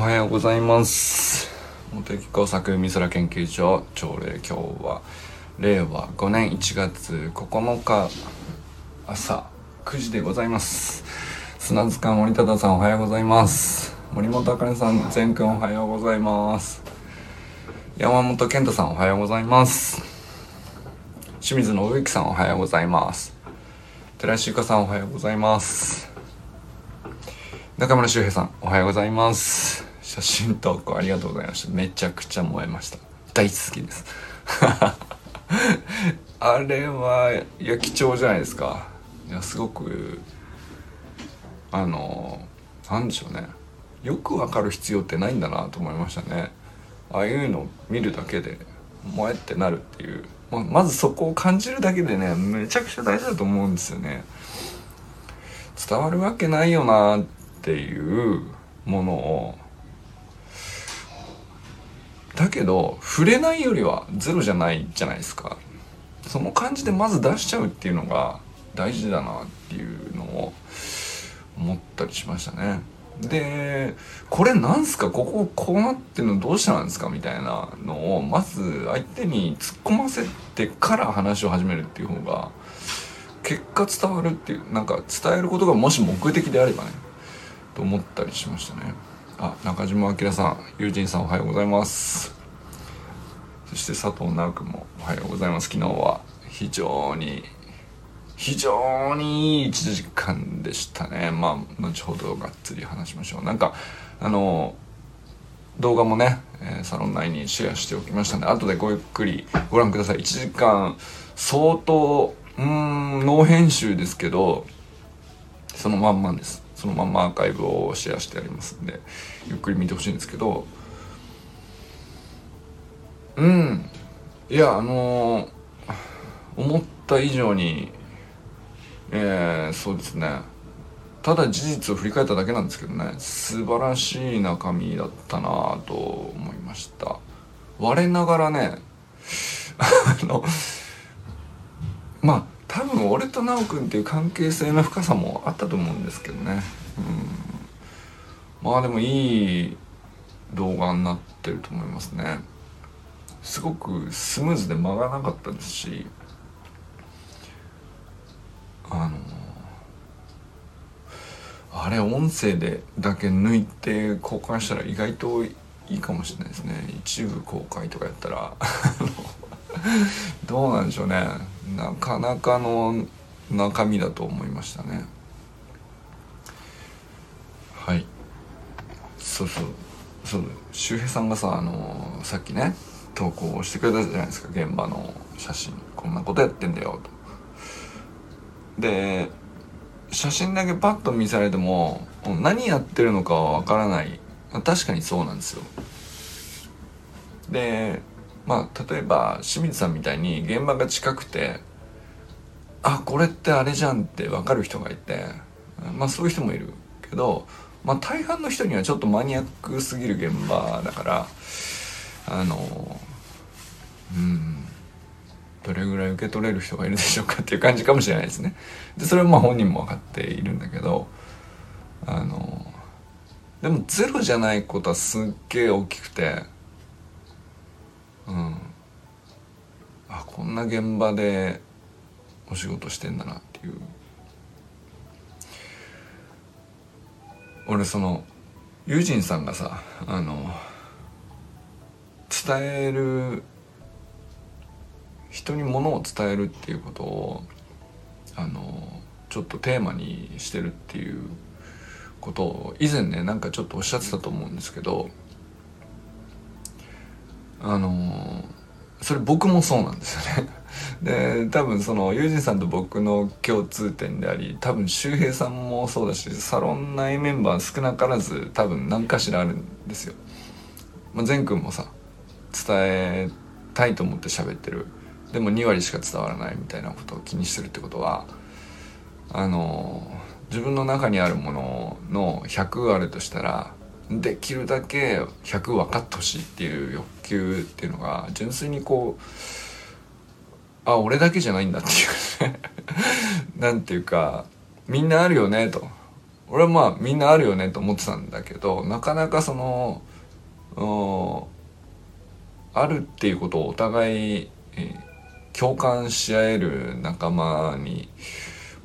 はようございます。茂木工作美空研究所朝礼今日は令和5年1月9日朝9時でございます。砂塚森忠さんおはようございます。森本あかねさん全くんおはようございます。山本健太さんおはようございます。清水信之さんおはようございます。寺石ゆかさんおはようございます。中村修平さんおはようございます。写真投稿ありがとうございました。めちゃくちゃ燃えました。大好きです。あれはいや貴重じゃないですか。いやすごくあのなんでしょうね。よくわかる必要ってないんだなと思いましたね。ああいうの見るだけで燃えってなるっていう。ままずそこを感じるだけでねめちゃくちゃ大事だと思うんですよね。伝わるわけないよなっていうものをだけど触れないよりはゼロじゃないじゃないですか。その感じでまず出しちゃうっていうのが大事だなっていうのを思ったりしましたね。でこれなんすか？こここうなってるのどうしてなんですか？みたいなのをまず相手に突っ込ませてから話を始めるっていう方が結果伝わるっていうなんか伝えることがもし目的であればねと思ったりしましたね。あ中島明さん友人さんおはようございます。そして佐藤直君もおはようございます。昨日は非常に非常にいい1時間でしたね。まあ後ほどがっつり話しましょう。なんかあの動画もね、え、サロン内にシェアしておきましたので後でごゆっくりご覧ください。1時間相当うんノー編集ですけどそのまんまです。そのまんまアーカイブをシェアしてありますんで。ゆっくり見てほしいんですけど。うん。いやあのー、思った以上にえー、そうですね。ただ事実を振り返っただけなんですけどね。素晴らしい中身だったなと思いました。我ながらね あのまあ多分俺と奈くんっていう関係性の深さもあったと思うんですけどね、うん、まあでもいい動画になってると思いますね。すごくスムーズで間がなかったですしあのあれ音声でだけ抜いて公開したら意外といいかもしれないですね。一部公開とかやったら。どうなんでしょうね。なかなかの中身だと思いましたね。そうそう。そう周平さんがさあのさっきね投稿してくれたじゃないですか。現場の写真。こんなことやってんだよ。とで写真だけパッと見されても何やってるのかはわからない。確かにそうなんですよ。でまあ例えば清水さんみたいに現場が近くてあこれってあれじゃんって分かる人がいてまあそういう人もいるけど、まあ、大半の人にはちょっとマニアックすぎる現場だからあのうんどれぐらい受け取れる人がいるでしょうかっていう感じかもしれないですね。でそれはまあ本人も分かっているんだけどあのでもゼロじゃないことはすっげえ大きくてうんあこんな現場でお仕事してんだなっていう俺そのユージンさんがさあの伝える人にものを伝えるっていうことをあのちょっとテーマにしてるっていうことを以前ねなんかちょっとおっしゃってたと思うんですけどあのそれ僕もそうなんですよね で多分そのユージンさんと僕の共通点であり多分周平さんもそうだしサロン内メンバー少なからず多分何かしらあるんですよ。まあ、善くんもさ伝えたいと思って喋ってるでも2割しか伝わらないみたいなことを気にしてるってことはあの自分の中にあるものの100あるとしたらできるだけ100分かってほしいっていう欲求っていうのが純粋にこうあ俺だけじゃないんだっていうね。なんていうかみんなあるよねと。俺はまあみんなあるよねと思ってたんだけどなかなかそのあるっていうことをお互い、共感し合える仲間に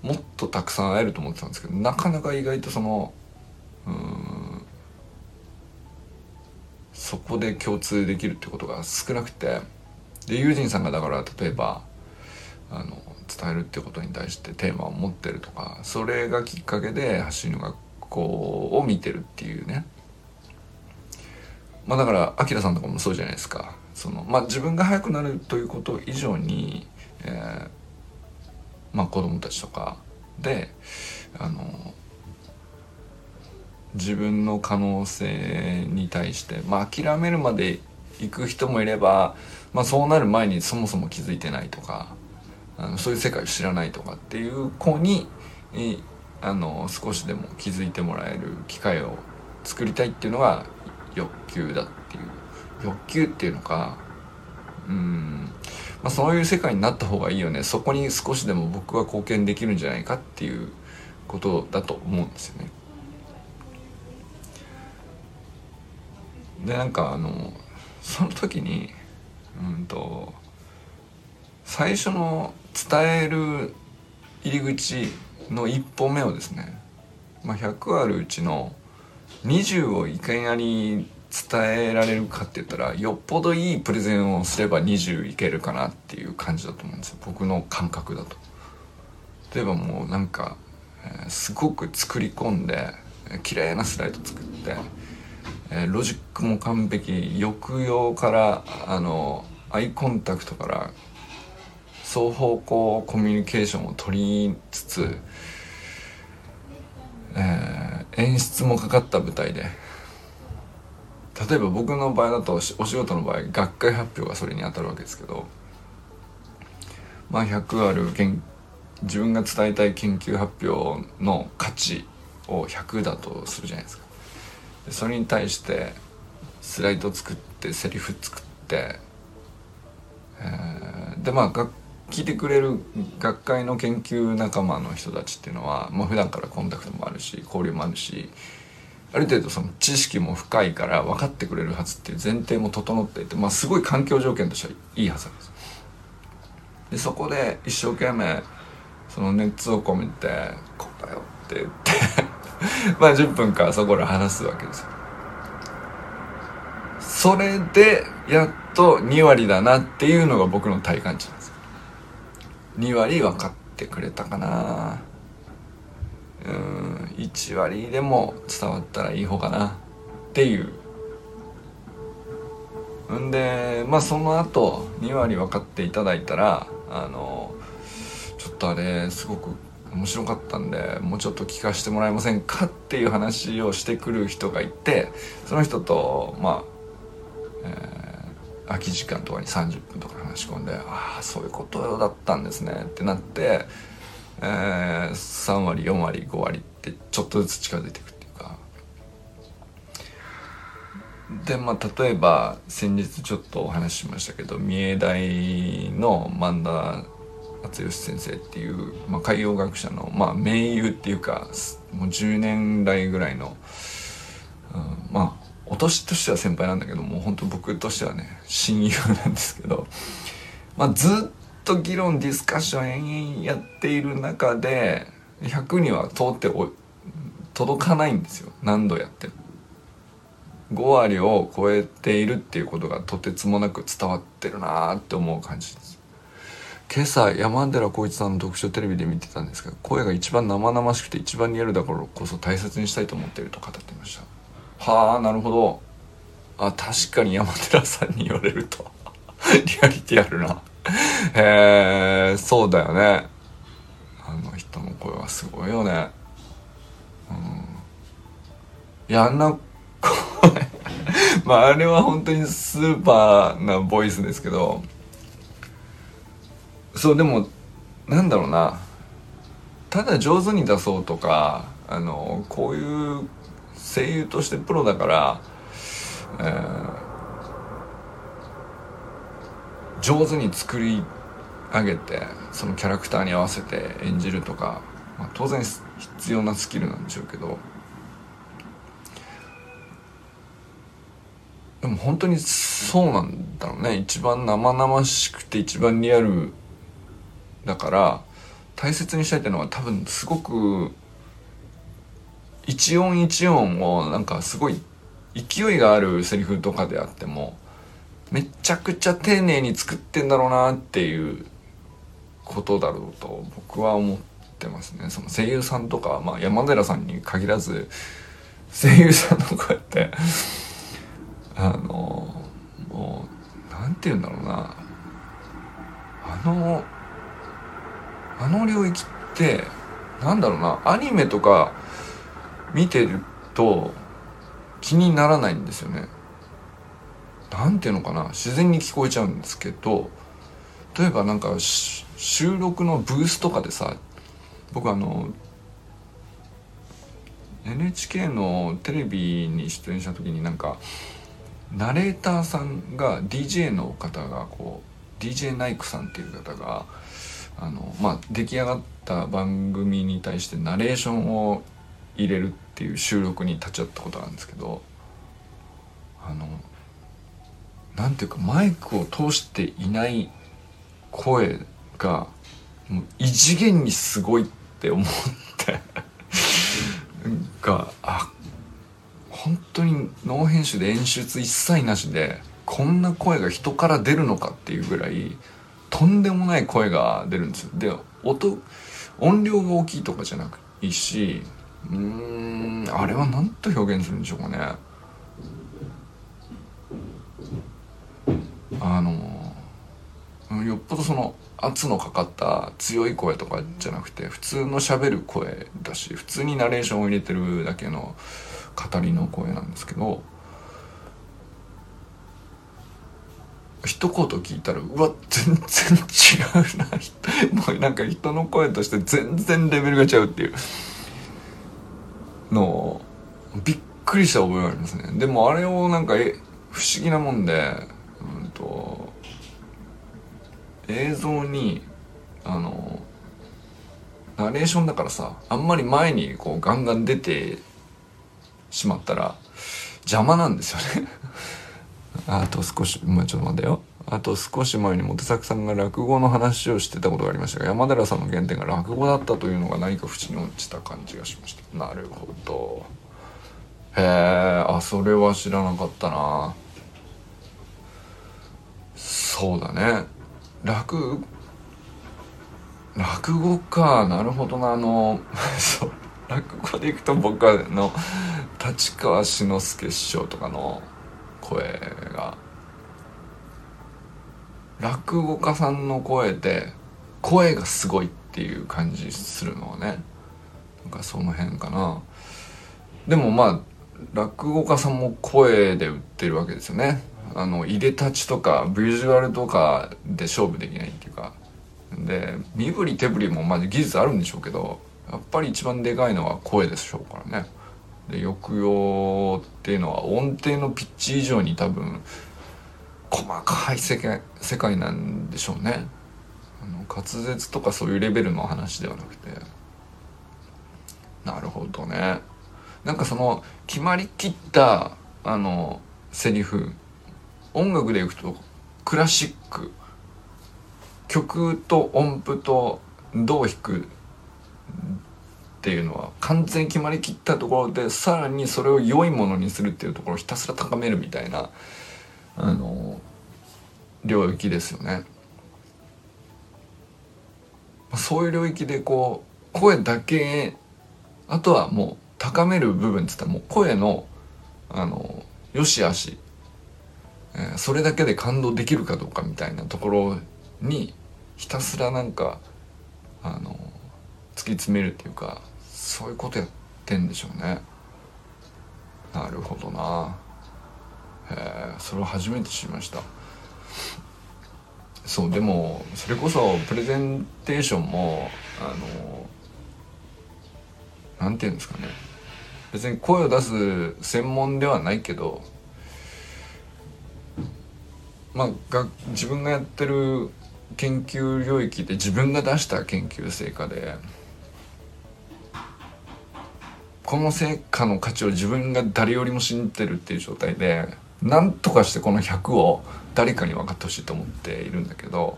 もっとたくさん会えると思ってたんですけどなかなか意外とそのうんそこで共通できるってことが少なくてでユージンさんがだから例えばあの伝えるってことに対してテーマを持ってるとかそれがきっかけで発信の学校を見てるっていうね。まあだからアキラさんとかもそうじゃないですか。そのまあ自分が速くなるということ以上に、えー、まあ子供たちとかであの自分の可能性に対してまあ諦めるまで行く人もいれば、まあ、そうなる前にそもそも気づいてないとかあのそういう世界を知らないとかっていう子にあの少しでも気づいてもらえる機会を作りたいっていうのが欲求だっていう欲求っていうのかうんまあ、そういう世界になった方がいいよねそこに少しでも僕は貢献できるんじゃないかっていうことだと思うんですよね。でなんかあのその時にうんと最初の伝える入り口の一歩目をですね、まあ、100あるうちの20をいかに伝えられるかって言ったらよっぽどいいプレゼンをすれば20いけるかなっていう感じだと思うんですよ僕の感覚だと。例えばもうなんか、えー、すごく作り込んで、えー、綺麗なスライド作って、えー、ロジックも完璧抑揚からあのアイコンタクトから双方向コミュニケーションを取りつつ、えー、演出もかかった舞台で例えば僕の場合だとお仕事の場合学会発表がそれに当たるわけですけどまあ100ある自分が伝えたい研究発表の価値を100だとするじゃないですか。それに対してスライド作ってセリフ作って、えー、でまあ聞いてくれる学会の研究仲間の人たちっていうのは、まあ、普段からコンタクトもあるし交流もあるしある程度その知識も深いから分かってくれるはずっていう前提も整っていて、まあ、すごい環境条件としてはいいはずなんです。でそこで一生懸命その熱を込めて「こうだよ」って言って まあ10分かそこで話すわけですよ。それでやっと2割だなっていうのが僕の体感値なんです2割分かってくれたかな。うん1割でも伝わったらいい方かなっていう。んでまあその後2割分かっていただいたらあのちょっとあれすごく面白かったんでもうちょっと聞かせてもらえませんかっていう話をしてくる人がいてその人とまあ、えー、空き時間とかに30分とか話し込んでああそういうことだったんですねってなってえー、3割4割5割ってちょっとずつ近づいていくっていうか。でまあ例えば先日ちょっとお話ししましたけど三重大の萬田厚義先生っていう、まあ、海洋学者の、まあ、盟友っていうかもう10年来ぐらいの、うん、まあお年としては先輩なんだけどもう本当僕としてはね親友なんですけど、まあ、ずっと議論ディスカッション延々やっている中で100には通ってお届かないんですよ。何度やっても。5割を超えているっていうことがとてつもなく伝わってるなーって思う感じです。今朝山寺宏一さんの読書テレビで見てたんですけど声が一番生々しくて一番リアルだからこそ大切にしたいと思っていると語ってました。はあなるほど。あ確かに山寺さんに言われると リアリティあるな。へえそうだよね。あの人の声はすごいよね。うん。いやあんな声。まああれは本当にスーパーなボイスですけどそうでもなんだろうな。ただ上手に出そうとかあのこういう声優としてプロだから、えー上手に作り上げてそのキャラクターに合わせて演じるとかまあ、当然必要なスキルなんでしょうけどでも本当にそうなんだろうね。一番生々しくて一番リアルだから大切にしたいっていうのは多分すごく一音一音をなんかすごい勢いがあるセリフとかであってもめちゃくちゃ丁寧に作ってんだろうなっていうことだろうと僕は思ってますね。その声優さんとか、まあ、山寺さんに限らず声優さんのこうやってあのもう何て言うんだろうな。あのあの領域ってなんだろうなアニメとか見てると気にならないんですよね。なんていうのかな自然に聞こえちゃうんですけど例えばなんか収録のブースとかでさ僕あの NHK のテレビに出演した時になんかナレーターさんが DJ の方がこう DJ ナイクさんっていう方があのまあ出来上がった番組に対してナレーションを入れるっていう収録に立ち会ったことがあるんですけどあのなんていうかマイクを通していない声がもう異次元にすごいって思ってがあ本当にノー編集で演出一切なしでこんな声が人から出るのかっていうぐらいとんでもない声が出るんですで音音量が大きいとかじゃなくいいしうーんあれは何と表現するんでしょうかね。あのよっぽどその圧のかかった強い声とかじゃなくて普通のしゃべる声だし普通にナレーションを入れてるだけの語りの声なんですけど一言聞いたらうわ全然違うな。もうなんか人の声として全然レベルが違うっていうのをびっくりした覚えがありますね。でもあれをなんかえ不思議なもんでうんと映像にあのナレーションだからさあんまり前にこうガンガン出てしまったら邪魔なんですよね。あと少しまあちょっと待ってよ。あと少し前に本作さんが落語の話をしてたことがありましたが山寺さんの原点が落語だったというのが何か縁に落ちた感じがしました。なるほど。へえあそれは知らなかったな。そうだね。落落語か。なるほどな。あの そう。落語でいくと僕はの立川志の輔師匠とかの声が。落語家さんの声で声がすごいっていう感じするのはね。なんかその辺かな。でもまあ落語家さんも声で売ってるわけですよね。あの入れたちとかビジュアルとかで勝負できないっていうか。で身振り手振りもまあ技術あるんでしょうけどやっぱり一番でかいのは声でしょうからね。で抑揚っていうのは音程のピッチ以上に多分細かい世界世界なんでしょうね。あの滑舌とかそういうレベルの話ではなくて。なるほどね。なんかその決まりきったあのセリフ。音楽でいくとクラシック。曲と音符とどう弾くっていうのは完全に決まりきったところでさらにそれを良いものにするっていうところをひたすら高めるみたいなあの領域ですよね。そういう領域でこう声だけあとはもう高める部分っつったらもう声のあの良し悪しえー、それだけで感動できるかどうかみたいなところにひたすらなんかあの突き詰めるっていうかそういうことやってんでしょうね。なるほどな。へえそれを初めて知りました。そうでもそれこそプレゼンテーションもあのなんていうんですかね。別に声を出す専門ではないけどまあ、が自分がやってる研究領域で自分が出した研究成果でこの成果の価値を自分が誰よりも信じてるっていう状態でなんとかしてこの100を誰かに分かってほしいと思っているんだけど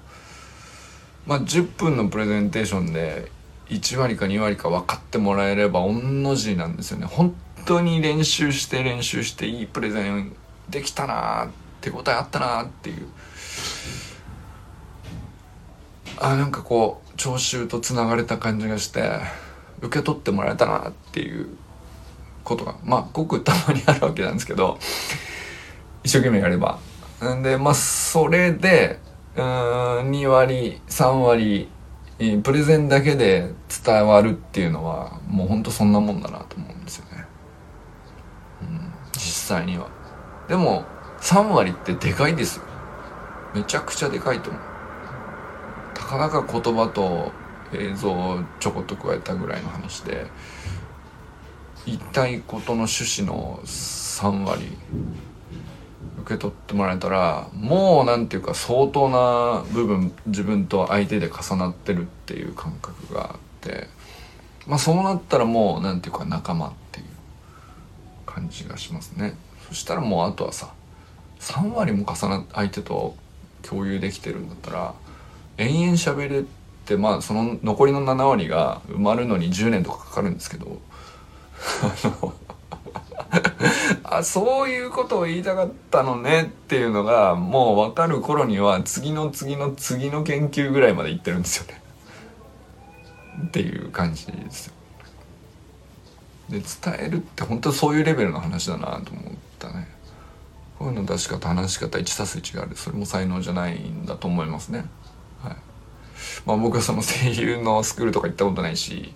まあ10分のプレゼンテーションで1割か2割か分かってもらえれば御の字なんですよね。本当に練習して練習していいプレゼンできたなー手応えあったなーっていう。あなんかこう聴衆とつながれた感じがして受け取ってもらえたなっていうことがまあごくたまにあるわけなんですけど一生懸命やれば。んでまあそれでうん2割3割プレゼンだけで伝わるっていうのはもうほんとそんなもんだなと思うんですよね。うん、実際には。でも3割ってでかいですよ。めちゃくちゃでかいと思う。たかだか言葉と映像をちょこっと加えたぐらいの話で言いたいことの趣旨の3割受け取ってもらえたらもう何ていうか相当な部分自分と相手で重なってるっていう感覚があってまあそうなったらもう何ていうか仲間っていう感じがしますね。そしたらもうあとはさ3割も重なっ相手と共有できてるんだったら延々喋れてまあその残りの7割が埋まるのに10年とかかかるんですけど あのそういうことを言いたかったのねっていうのがもう分かる頃には次の次の次の研究ぐらいまで行ってるんですよね。っていう感じですよ。で伝えるって本当そういうレベルの話だなと思ったね。声の出し方話し方 1+1 があるそれも才能じゃないんだと思いますね。はいまあ、僕はその声優のスクールとか行ったことないし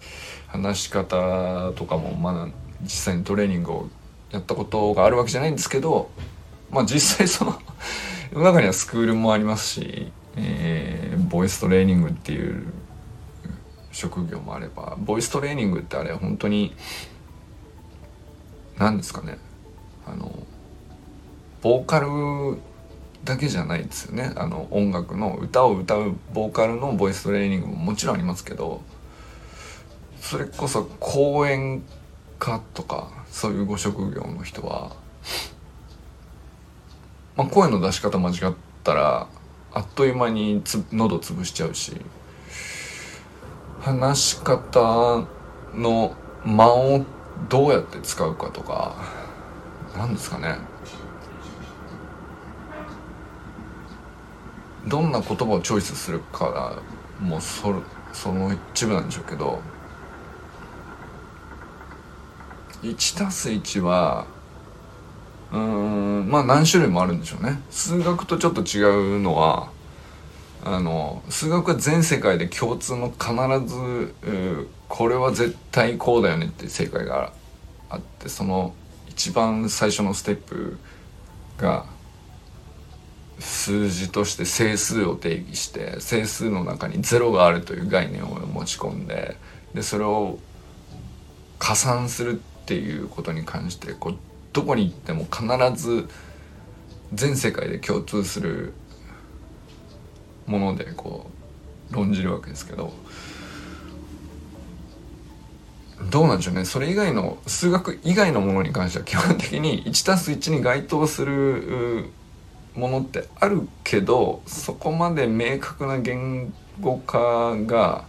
話し方とかもまだ実際にトレーニングをやったことがあるわけじゃないんですけど、まあ実際その世の中にはスクールもありますし、えー、ボイストレーニングっていう職業もあれば、ボイストレーニングってあれ本当に、何ですかね、あの、ボーカルだけじゃないですよね。あの音楽の歌を歌うボーカルのボイストレーニングももちろんありますけど、それこそ講演家とかそういうご職業の人は、まあ、声の出し方間違ったらあっという間につ喉潰しちゃうし話し方の間をどうやって使うかとか何ですかねどんな言葉をチョイスするかもうそその一部なんでしょうけど 1+1 はうんまあ何種類もあるんでしょうね。数学とちょっと違うのはあの数学は全世界で共通の必ずこれは絶対こうだよねっていう正解があってその一番最初のステップが数字として整数を定義して整数の中に0があるという概念を持ち込んででそれを加算するっていうことに関してこうどこに行っても必ず全世界で共通するものでこう論じるわけですけどどうなんでしょうね。それ以外の数学以外のものに関しては基本的に 1+1 に該当するものってあるけどそこまで明確な言語化が、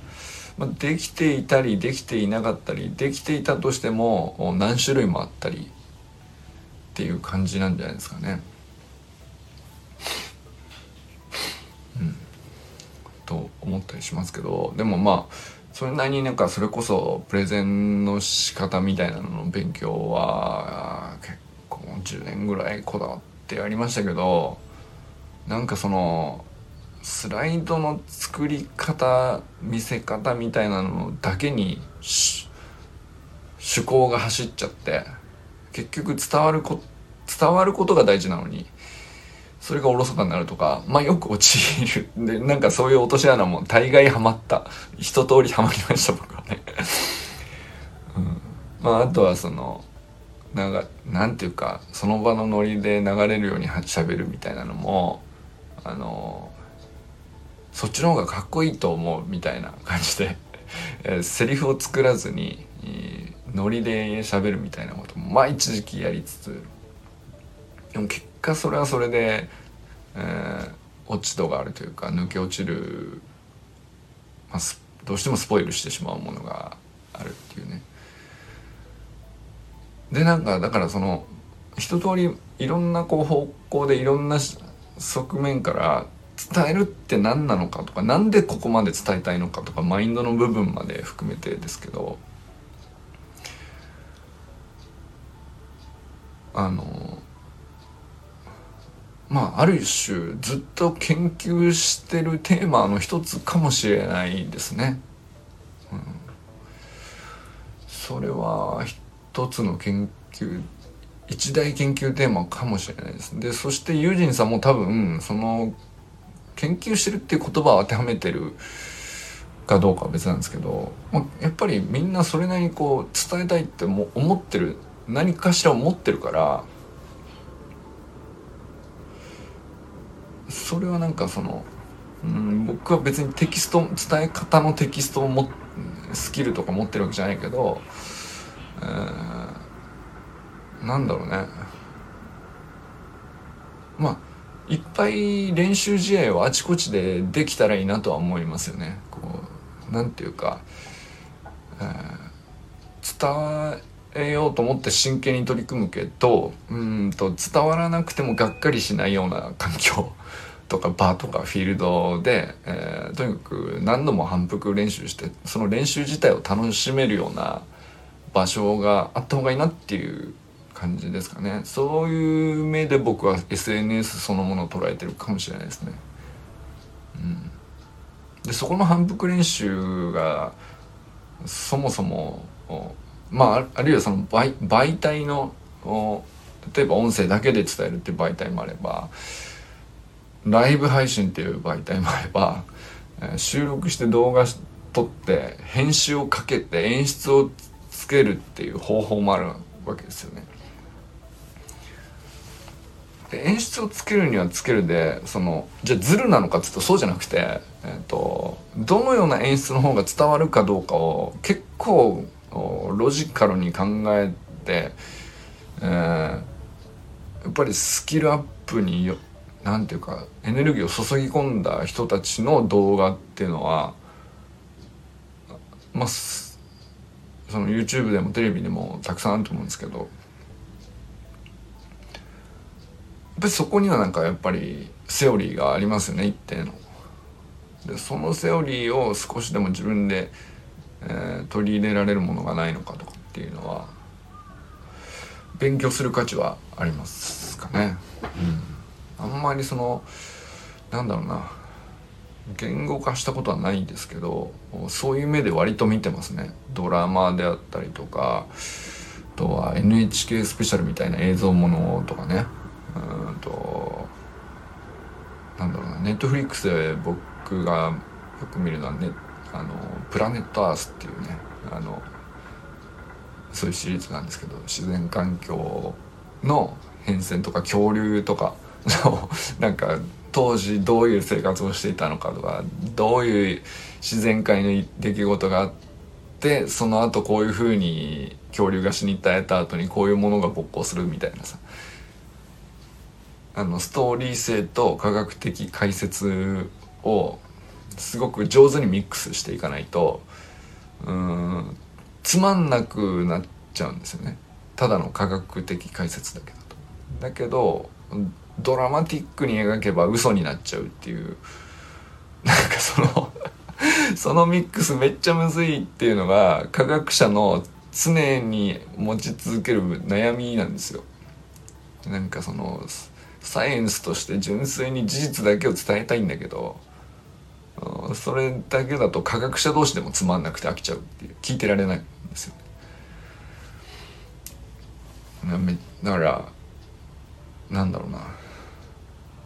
できていたりできていなかったりできていたとしても何種類もあったりっていう感じなんじゃないですかね。うん、と思ったりしますけどでもまあそれなりになんかそれこそプレゼンの仕方みたいなのの勉強は結構10年ぐらいこだわってってやりましたけどなんかそのスライドの作り方見せ方みたいなのだけに趣向が走っちゃって結局伝わるこ伝わることが大事なのにそれがおろそかになるとかまあよく陥る。でなんかそういう落とし穴も大概ハマった。一通りハマりました僕はね、うん、まああとはそのなんかなんていうかその場のノリで流れるように喋るみたいなのもあのそっちの方がかっこいいと思うみたいな感じで、セリフを作らずに、ノリで喋るみたいなこともまあ一時期やりつつでも結果それはそれで、えー、落ち度があるというか抜け落ちる、まあ、どうしてもスポイルしてしまうものがあるっていうね。でなんかだからその一通りいろんなこう方向でいろんな側面から伝えるって何なのかとか何でここまで伝えたいのかとかマインドの部分まで含めてですけどあのまあある種ずっと研究してるテーマの一つかもしれないですね。うん、それは一一つの研究一大研究テーマかもしれないです。でそしてユージンさんも多分その研究してるっていう言葉を当てはめてるかどうかは別なんですけど、まあ、やっぱりみんなそれなりにこう伝えたいっても思ってる何かしら思ってるからそれはなんかその、うん、僕は別にテキスト伝え方のテキストをもスキルとか持ってるわけじゃないけど、えー、なんだろうねまあいっぱい練習試合をあちこちでできたらいいなとは思いますよね。こうなんていうか、えー、伝えようと思って真剣に取り組むけどうんと伝わらなくてもがっかりしないような環境とかバーとかフィールドで、えー、とにかく何度も反復練習してその練習自体を楽しめるような場所があった方がいいなっていう感じですかねそういう目で僕は SNS そのものを捉えてるかもしれないですね。うん、でそこの反復練習がそもそもまああるいはその媒媒体の例えば音声だけで伝えるっていう媒体もあればライブ配信っていう媒体もあれば収録して動画撮って編集をかけて演出をつけるっていう方法もあるわけですよね。で演出をつけるにはつけるでそのじゃあズルなのかっつうとそうじゃなくて、えーと、どのような演出の方が伝わるかどうかを結構ロジカルに考えて、えー、やっぱりスキルアップによなんていうかエネルギーを注ぎ込んだ人たちの動画っていうのはまあその YouTube でもテレビでもたくさんあると思うんですけどぱりそこにはなんかやっぱりセオリーがありますよね一定の。でそのセオリーを少しでも自分で、えー、取り入れられるものがないのかとかっていうのは勉強する価値はありますかね。うん、あんまりそのなんだろうな言語化したことはないんですけどそういう目で割と見てますね。ドラマであったりとかあとは NHK スペシャルみたいな映像ものとかね。うんとなんだろうな。ネットフリックスで僕がよく見るのはねあのプラネットアースっていうねあのそういうシリーズなんですけど自然環境の変遷とか恐竜とかのなんか当時どういう生活をしていたのかとかどういう自然界の出来事があってその後こういうふうに恐竜が死に絶えた後にこういうものが勃興するみたいなさあのストーリー性と科学的解説をすごく上手にミックスしていかないとうんつまんなくなっちゃうんですよねただの科学的解説だけだと。だけどドラマティックに描けば嘘になっちゃうっていう。なんかその そのミックスめっちゃむずいっていうのが科学者の常に持ち続ける悩みなんですよ。なんかそのサイエンスとして純粋に事実だけを伝えたいんだけどそれだけだと科学者同士でもつまんなくて飽きちゃうっていう聞いてられないんですよね。だからなんだろうな。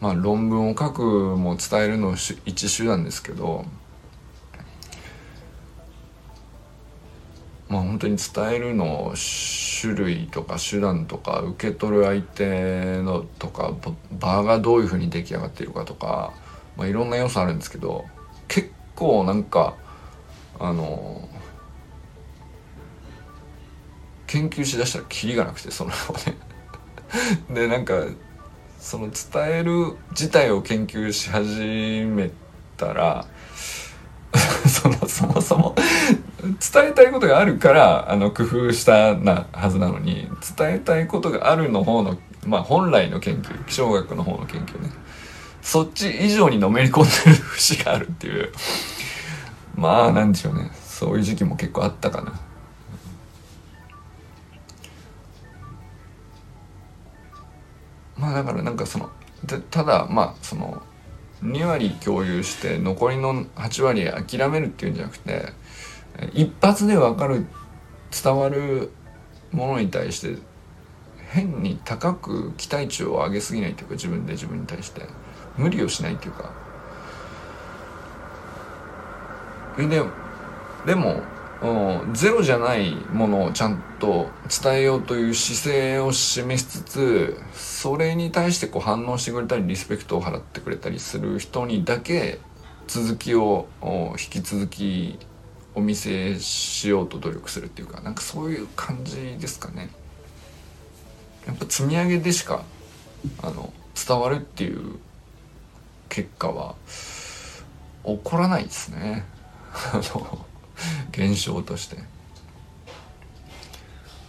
まあ論文を書くも伝えるの一種なんですけどまあ本当に伝えるの種類とか手段とか受け取る相手のとか場がどういうふうに出来上がっているかとか、まあ、いろんな要素あるんですけど結構なんかあの研究しだしたらキリがなくてそのね。でなんかその伝える自体を研究し始めたら そのそもそも伝えたいことがあるからあの工夫したなはずなのに伝えたいことがあるの方のまあ本来の研究気象学の方の研究ね。そっち以上にのめり込んでる節があるっていう。まあなんでしょうね。そういう時期も結構あったかな。だからなんかそのただまあその2割共有して残りの8割諦めるっていうんじゃなくて一発で分かる伝わるものに対して変に高く期待値を上げすぎないというか自分で自分に対して。無理をしないっていうか。ででもうんゼロじゃないものをちゃんと伝えようという姿勢を示しつつそれに対してこう反応してくれたりリスペクトを払ってくれたりする人にだけ続きを引き続きお見せしようと努力するっていうかなんかそういう感じですかね。やっぱ積み上げでしかあの伝わるっていう結果は起こらないですね。あの現象として。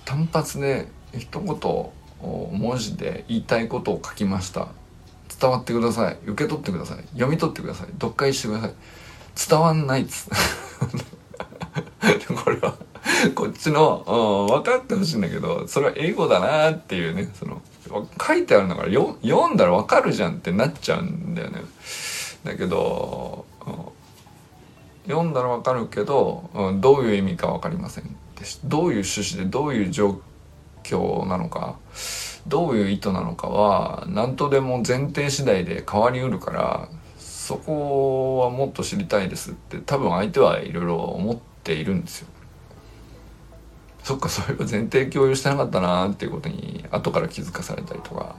単発で一言文字で言いたいことを書きました。伝わってください。受け取ってください。読み取ってください。読解してください。伝わんないっつ これはこっちの分かってほしいんだけどそれは英語だなっていうねその書いてあるんだから読んだら分かるじゃんってなっちゃうんだよね。だけど読んだらわかるけど、うん、どういう意味か分かりませんどういう趣旨でどういう状況なのかどういう意図なのかは何とでも前提次第で変わりうるからそこはもっと知りたいですって多分相手はいろいろ思っているんですよ。そっかそれは前提共有してなかったなっていうことに後から気づかされたりとか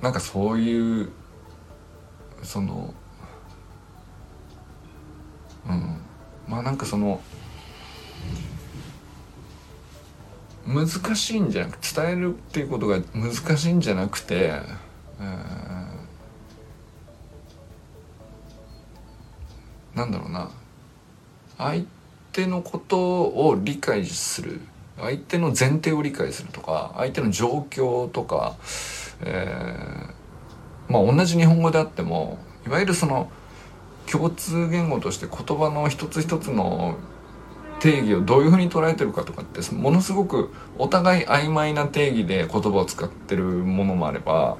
なんかそういうそのうん。まあなんかその難しいんじゃなく伝えるっていうことが難しいんじゃなくて、えー、なんだろうな。相手のことを理解する。相手の前提を理解するとか相手の状況とか、えーまあ同じ日本語であってもいわゆるその共通言語として言葉の一つ一つの定義をどういうふうに捉えてるかとかってものすごくお互い曖昧な定義で言葉を使ってるものもあれば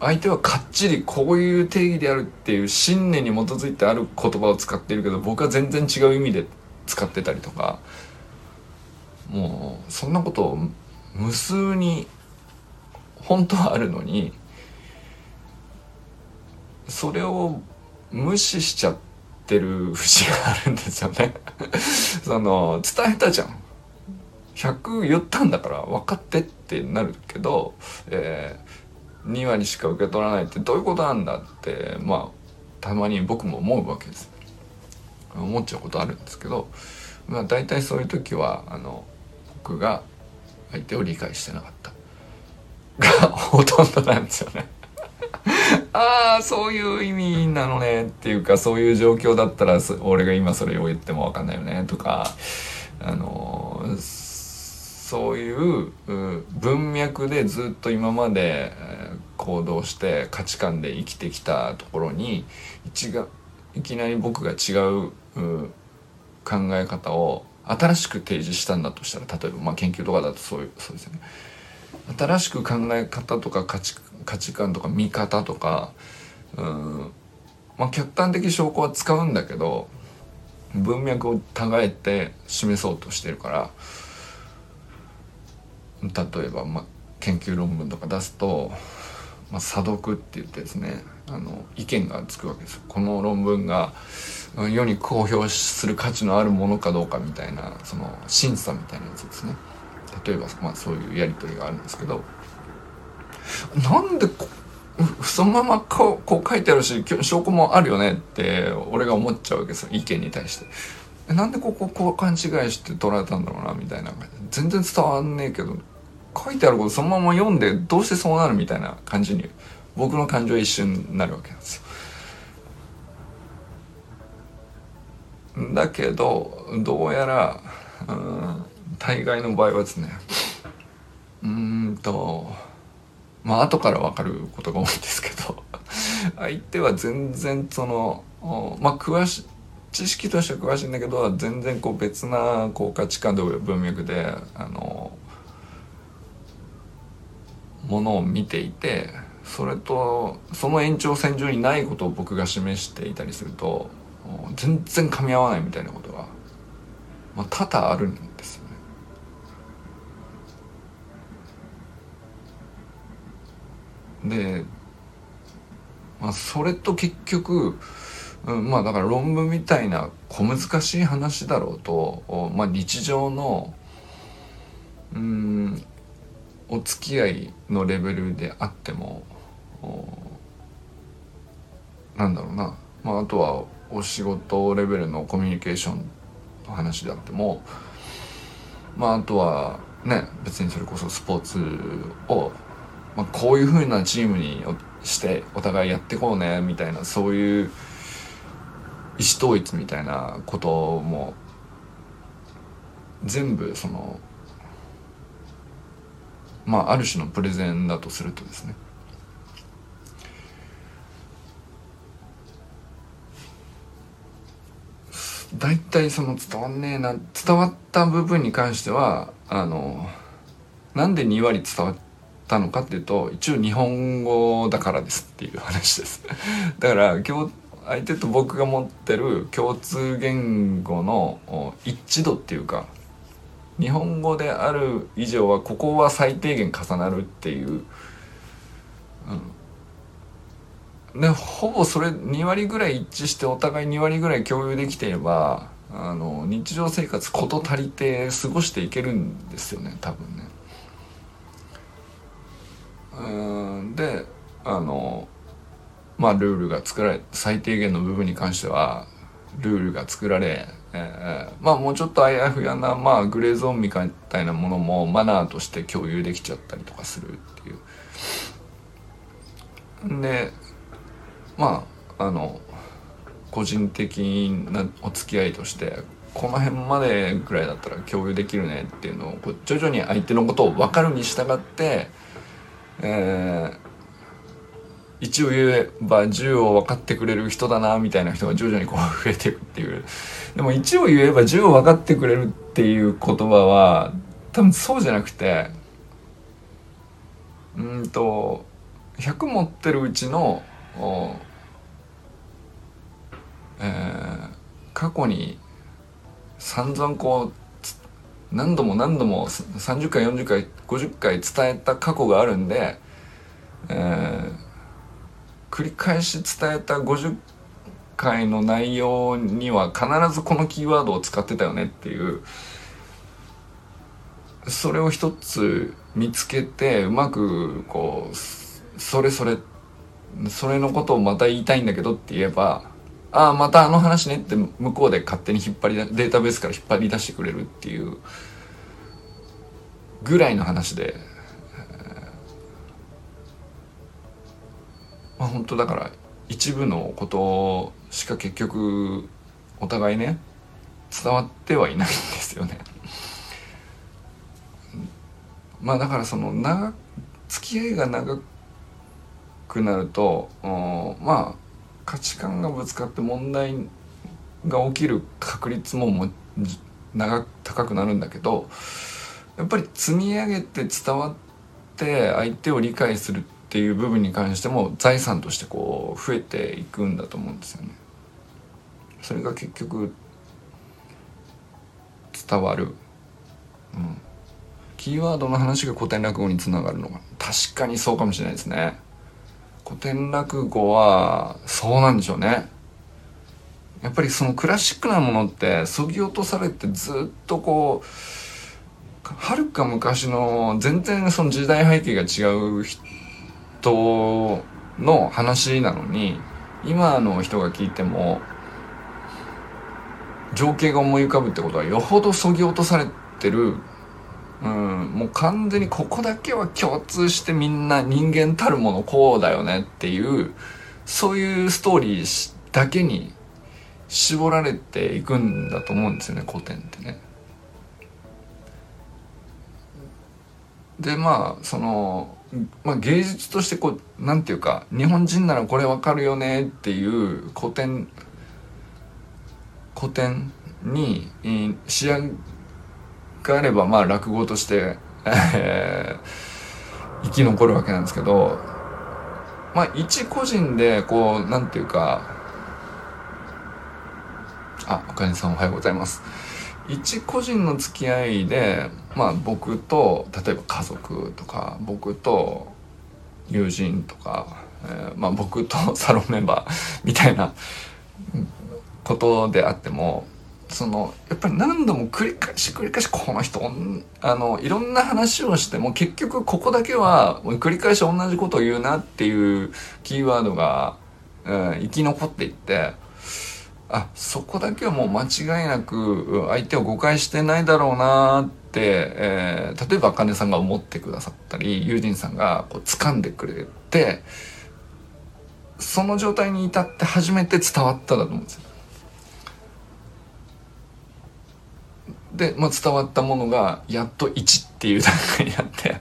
相手はかっちりこういう定義であるっていう信念に基づいてある言葉を使ってるけど僕は全然違う意味で使ってたりとかもうそんなことを無数に本当はあるのにそれを無視しちゃってる節があるんですよね。その伝えたじゃん。100言ったんだから分かってってなるけど、えー、2割しか受け取らないってどういうことなんだってまあたまに僕も思うわけです。思っちゃうことあるんですけどまあ大体そういう時はあの僕が相手を理解してなかった。がほとんどなんですよね。ああそういう意味なのねっていうかそういう状況だったら俺が今それを言っても分かんないよねとかあのそういう文脈でずっと今まで行動して価値観で生きてきたところに一がいきなり僕が違う考え方を新しく提示したんだとしたら例えば、まあ、研究とかだとそういうそうですよね。新しく考え方とか価値価値観とか見方とかうんまあ客観的証拠は使うんだけど文脈を違えて示そうとしてるから例えば、まあ、研究論文とか出すと、ま、査読って言ってですねあの意見がつくわけです。この論文が世に公表する価値のあるものかどうかみたいなその審査みたいなやつですね。例えば、まあ、そういうやり取りがあるんですけどなんでそのままこうこう書いてあるし証拠もあるよねって俺が思っちゃうわけですよ意見に対して。えなんでこここう勘違いして捉えたんだろうなみたいな全然伝わんねえけど。書いてあることそのまま読んでどうしてそうなるみたいな感じに僕の感情は一瞬になるわけなんですよ。だけどどうやらうん大概の場合はですねうんとまあ後から分かることが多いんですけど。相手は全然そのまあ詳し知識としては詳しいんだけど全然こう別なこう価値観と文脈であのものを見ていてそれとその延長線上にないことを僕が示していたりすると全然噛み合わないみたいなことが、まあ、多々あるんですよね。で、まあ、それと結局うん、まあだから論文みたいな小難しい話だろうと、まあ、日常のうんお付き合いのレベルであってもなんだろうな、まあ、あとはお仕事レベルのコミュニケーションの話であってもまああとはね別にそれこそスポーツを、まあ、こういうふうなチームにしてお互いやっていこうねみたいなそういう意思統一みたいなことも全部そのまあある種のプレゼンだとするとですね。大体その伝わんねえな伝わった部分に関してはあのなんで2割伝わったのかっていうと一応日本語だからですっていう話です だから相手と僕が持ってる共通言語の一致度っていうか日本語である以上はここは最低限重なるっていう、うん、でほぼそれ2割ぐらい一致してお互い2割ぐらい共有できていればあの日常生活事足りて過ごしていけるんですよね多分ね。うんであのまあルールが作られ最低限の部分に関してはルールが作られ、えー、まあもうちょっとあやふやな、まあ、グレーゾーンみたいなものもマナーとして共有できちゃったりとかするっていう。でまああの個人的なお付き合いとしてこの辺までぐらいだったら共有できるねっていうのを徐々に相手のことを分かるに従って、えー、一応言えば銃を分かってくれる人だなみたいな人が徐々にこう増えていくっていう。でも一応言えば銃を分かってくれるっていう言葉は多分そうじゃなくてうんと100持ってるうちのえー、過去に散々こう何度も何度も30回40回50回伝えた過去があるんで、えー繰り返し伝えた50回の内容には必ずこのキーワードを使ってたよねっていうそれを一つ見つけてうまくこうそれそれそれのことをまた言いたいんだけどって言えばああまたあの話ねって向こうで勝手に引っ張りデータベースから引っ張り出してくれるっていうぐらいの話でまあ本当だから一部のことしか結局お互いね伝わってはいないんですよね。まあだからその長付き合いが長くなるとまあ価値観がぶつかって問題が起きる確率もも長高くなるんだけどやっぱり積み上げて伝わって相手を理解するっていう部分に関しても財産としてこう増えていくんだと思うんですよね。それが結局伝わる、うん、キーワードの話が古典落語につながるのが確かにそうかもしれないですね。古典落語はそうなんでしょうね。やっぱりそのクラシックなものってそぎ落とされてずっとこうはるか昔の全然その時代背景が違う人の話なのに今の人が聞いても情景が思い浮かぶってことはよほどそぎ落とされてるうん、もう完全にここだけは共通してみんな人間たるものこうだよねっていうそういうストーリーだけに絞られていくんだと思うんですよね古典ってね。でまあその、まあ、芸術としてこうなんていうか日本人ならこれわかるよねっていう古典古典に仕上げがあればまあ落語として、えー、生き残るわけなんですけどまあ一個人でこうなんていうかあおかえりさんおはようございます。一個人の付き合いでまあ僕と例えば家族とか僕と友人とか、えー、まあ僕とサロンメンバーみたいなことであってもそのやっぱり何度も繰り返し繰り返しこの人あのいろんな話をしても結局ここだけは繰り返し同じことを言うなっていうキーワードが、うん、生き残っていってあそこだけはもう間違いなく相手を誤解してないだろうなって、えー、例えば茜さんが思ってくださったり友人さんがこう掴んでくれてその状態に至って初めて伝わっただと思うんですよ。で、まあ、伝わったものがやっと1っていう段階になって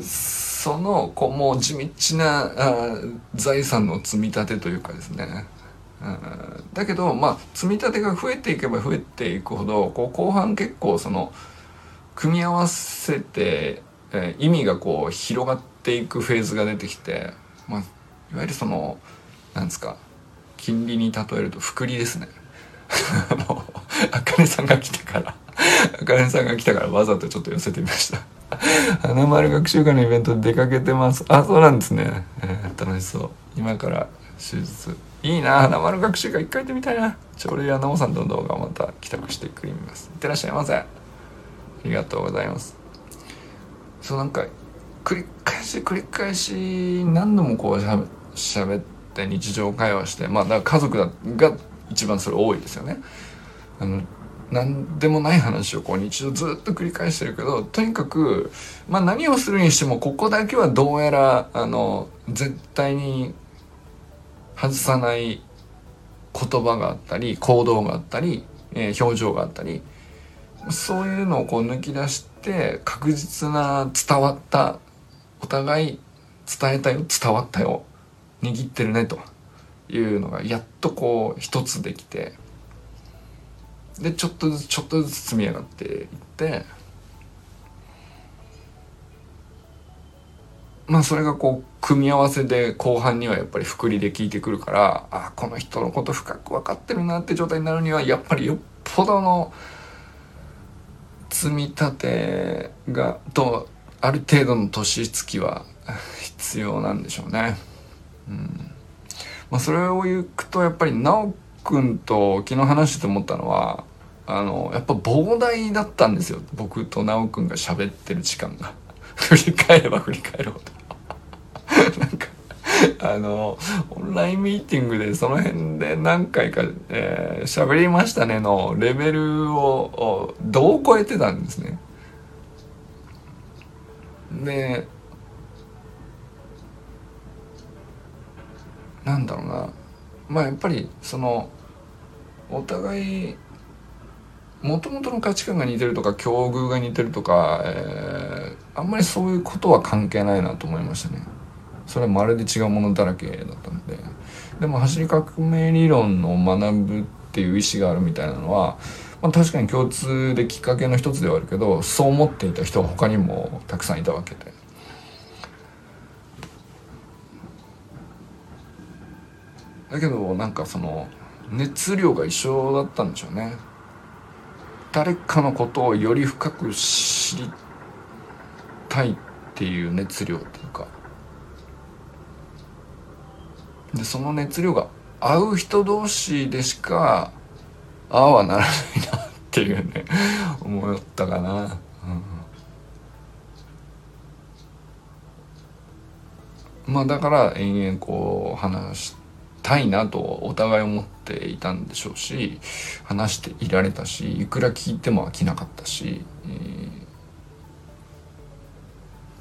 そのこうもう地道なあ財産の積み立てというかですねだけどまあ積み立てが増えていけば増えていくほどこう後半結構その組み合わせて、えー、意味がこう広がっていくフェーズが出てきて、まあ、いわゆるそのなんですか金利に例えると複利ですね。あの、あかねさんが来てから、あかねさんが来たからわざとちょっと寄せてみました。花丸学習会のイベント出かけてます。あ、そうなんですね。えー、楽しそう。今から手術。いいな、花丸学習会一回行ってみたいな。朝礼やなおさんの動画をまた帰宅してくります。いってらっしゃいませ。ありがとうございます。そうなんか、繰り返し繰り返し何度もこうしゃべって日常会話して、まあだから家族が一番それ多いですよね。あの何でもない話をこう日常ずっと繰り返してるけどとにかく、まあ、何をするにしてもここだけはどうやらあの絶対に外さない言葉があったり行動があったり、えー、表情があったりそういうのをこう抜き出して確実な伝わったお互い伝えたよ伝わったよ握ってるねと。いうのがやっとこう一つできてでちょっとずつちょっとずつ積み上がっていってまあそれがこう組み合わせで後半にはやっぱり複利で効いてくるからあこの人のこと深く分かってるなって状態になるにはやっぱりよっぽどの積み立てがとある程度の年月は必要なんでしょうね。うんまあ、それを言くとやっぱり奈くんと昨日話してて思ったのはあのやっぱ膨大だったんですよ。僕と奈くんが喋ってる時間が。振り返れば振り返るほど。なんかあのオンラインミーティングでその辺で何回か喋、えー、りましたねのレベルをどう超えてたんですね。でなんだろうなまあやっぱりそのお互いもともとの価値観が似てるとか境遇が似てるとか、えー、あんまりそういうことは関係ないなと思いましたね。それはまるで違うものだらけだったのででも走り革命理論の学ぶっていう意思があるみたいなのは、まあ、確かに共通できっかけの一つではあるけどそう思っていた人は他にもたくさんいたわけで。だけどなんかその熱量が一緒だったんでしょうね。誰かのことをより深く知りたいっていう熱量っていうか。でその熱量が合う人同士でしかああはならないなっていうね思ったかな、うん、まあだから延々こう話してたいなとお互い思っていたんでしょうし話していられたしいくら聞いても飽きなかったし、えー、っ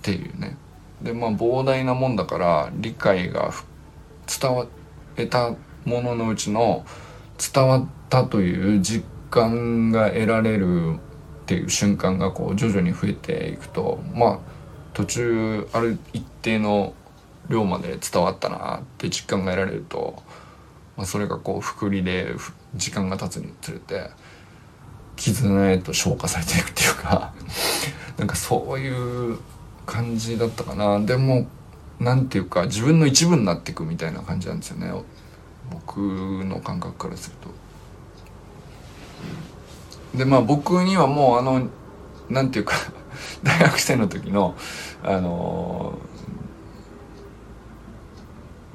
ていうね。でまあ膨大なもんだから理解が伝わえたもののうちの伝わったという実感が得られるっていう瞬間がこう徐々に増えていくとまあ途中ある一定の量まで伝わったなって実感が得られると、まあ、それがこうくりで時間が経つにつれて絆へと消化されていくっていうか なんかそういう感じだったかなでもなんていうか自分の一部になっていくみたいな感じなんですよね僕の感覚からすると。でまあ僕にはもうあのなんていうか 大学生の時のあの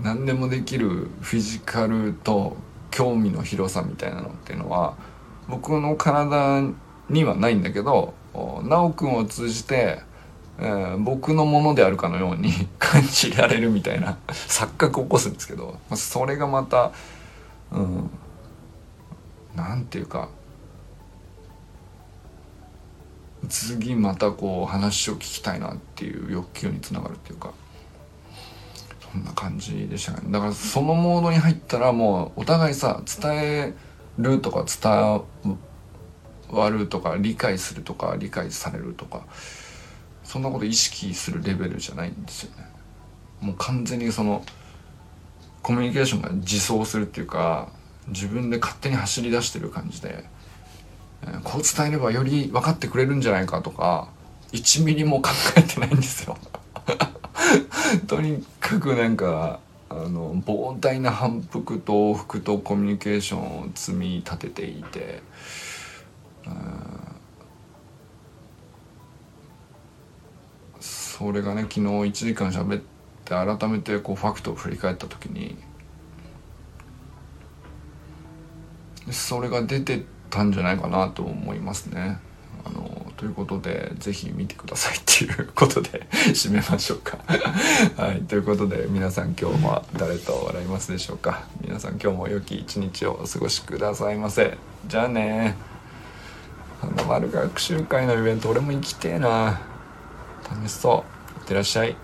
何でもできるフィジカルと興味の広さみたいなのっていうのは僕の体にはないんだけど修くんを通じて、えー、僕のものであるかのように 感じられるみたいな錯覚を起こすんですけどそれがまたうんなんていうか次またこう話を聞きたいなっていう欲求につながるっていうか。そんな感じでしたね。だからそのモードに入ったらもうお互いさ伝えるとか伝わるとか理解するとか理解されるとかそんなこと意識するレベルじゃないんですよね。もう完全にそのコミュニケーションが自走するっていうか自分で勝手に走り出してる感じで、こう伝えればより分かってくれるんじゃないかとか1ミリも考えてないんですよ。とにかくなんかあの膨大な反復と往復とコミュニケーションを積み立てていてそれがね昨日1時間喋って改めてこうファクトを振り返った時にそれが出てたんじゃないかなと思いますね。あのということでぜひ見てくださいっていうことで 締めましょうか。はい。ということで皆さん今日は誰と笑いますでしょうか？皆さん今日も良き一日をお過ごしくださいませ。じゃあね。花丸学習会のイベント俺も行きてえな。楽しそう。いってらっしゃい。